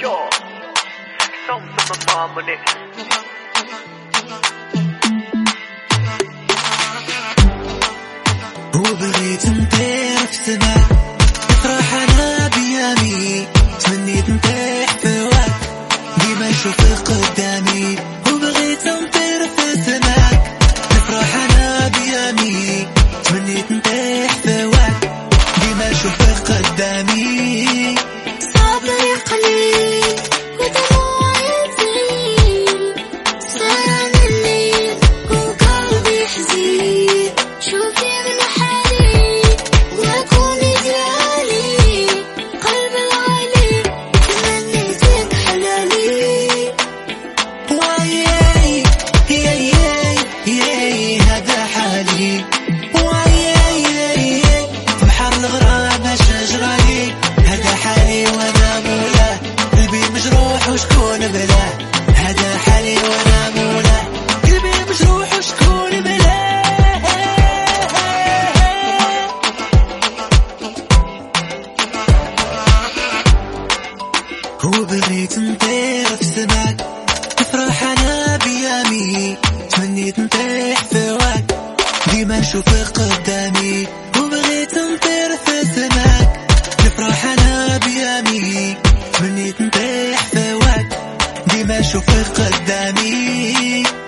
Yo, some of my mom on. وبغيت نطير في سماء نفرح أنا بيامي تمنيت نطيح في وقت ديما نشوفك قدامي وبغيت نطير في سماك نفرح أنا بيامي تمنيت نطيح في وقت ديما نشوفك قدامي وشكون بلاه هذا حالي وأنا مولاه قلبي مجروح وشكون بلاه وبغيت نطير في سماك نفرح أنا بيامي. تمنيت نطيح في وقت ديما نشوفك قدامي. ما اشوفك قدامي